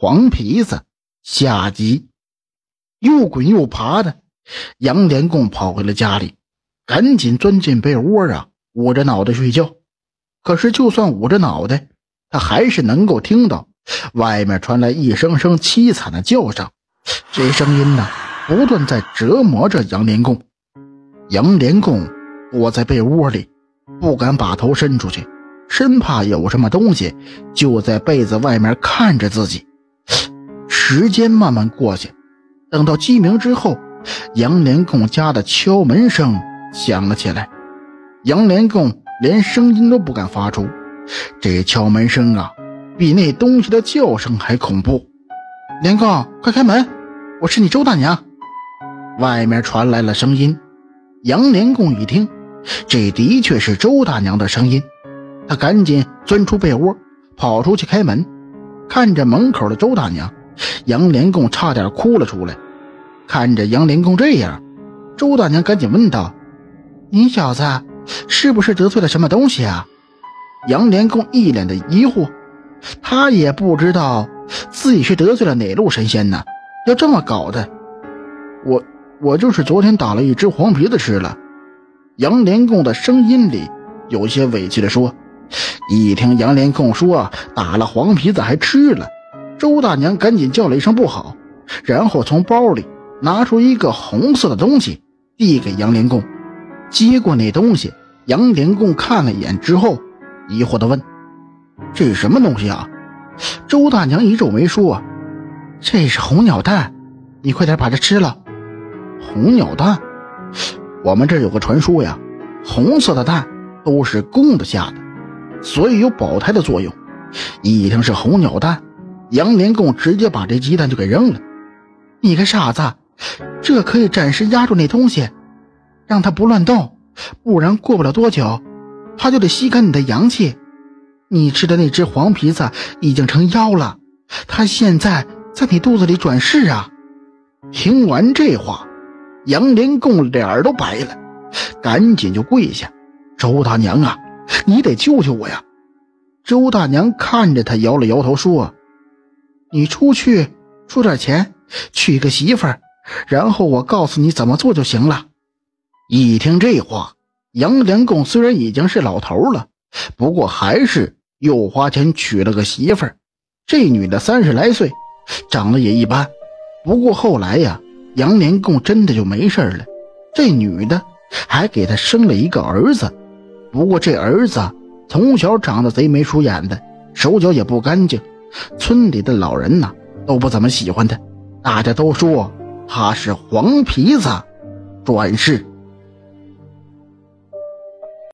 黄皮子下集。又滚又爬的，杨连贡跑回了家里，赶紧钻进被窝啊，捂着脑袋睡觉。可是，就算捂着脑袋，他还是能够听到外面传来一声声凄惨的叫声。这声音呢，不断在折磨着杨连贡。杨连贡躲在被窝里，不敢把头伸出去，生怕有什么东西就在被子外面看着自己。时间慢慢过去。等到鸡鸣之后，杨连贡家的敲门声响了起来。杨连贡连声音都不敢发出，这敲门声啊，比那东西的叫声还恐怖。连贡，快开门，我是你周大娘。外面传来了声音。杨连贡一听，这的确是周大娘的声音，他赶紧钻出被窝，跑出去开门，看着门口的周大娘。杨连贡差点哭了出来，看着杨连贡这样，周大娘赶紧问道：“你小子是不是得罪了什么东西啊？”杨连贡一脸的疑惑，他也不知道自己是得罪了哪路神仙呢，要这么搞的。我我就是昨天打了一只黄皮子吃了。杨连贡的声音里有些委屈的说。一听杨连贡说打了黄皮子还吃了。周大娘赶紧叫了一声“不好”，然后从包里拿出一个红色的东西，递给杨连贡。接过那东西，杨连贡看了一眼之后，疑惑地问：“这是什么东西啊？”周大娘一皱眉说：“这是红鸟蛋，你快点把它吃了。”红鸟蛋，我们这有个传说呀，红色的蛋都是公的下的，所以有保胎的作用。一听是红鸟蛋。杨连贡直接把这鸡蛋就给扔了。你个傻子，这可以暂时压住那东西，让它不乱动，不然过不了多久，它就得吸干你的阳气。你吃的那只黄皮子已经成妖了，它现在在你肚子里转世啊！听完这话，杨连贡脸都白了，赶紧就跪下：“周大娘啊，你得救救我呀！”周大娘看着他，摇了摇头说。你出去出点钱，娶个媳妇儿，然后我告诉你怎么做就行了。一听这话，杨连贡虽然已经是老头了，不过还是又花钱娶了个媳妇儿。这女的三十来岁，长得也一般。不过后来呀，杨连贡真的就没事了。这女的还给他生了一个儿子，不过这儿子从小长得贼眉鼠眼的，手脚也不干净。村里的老人呢都不怎么喜欢他，大家都说他是黄皮子转世。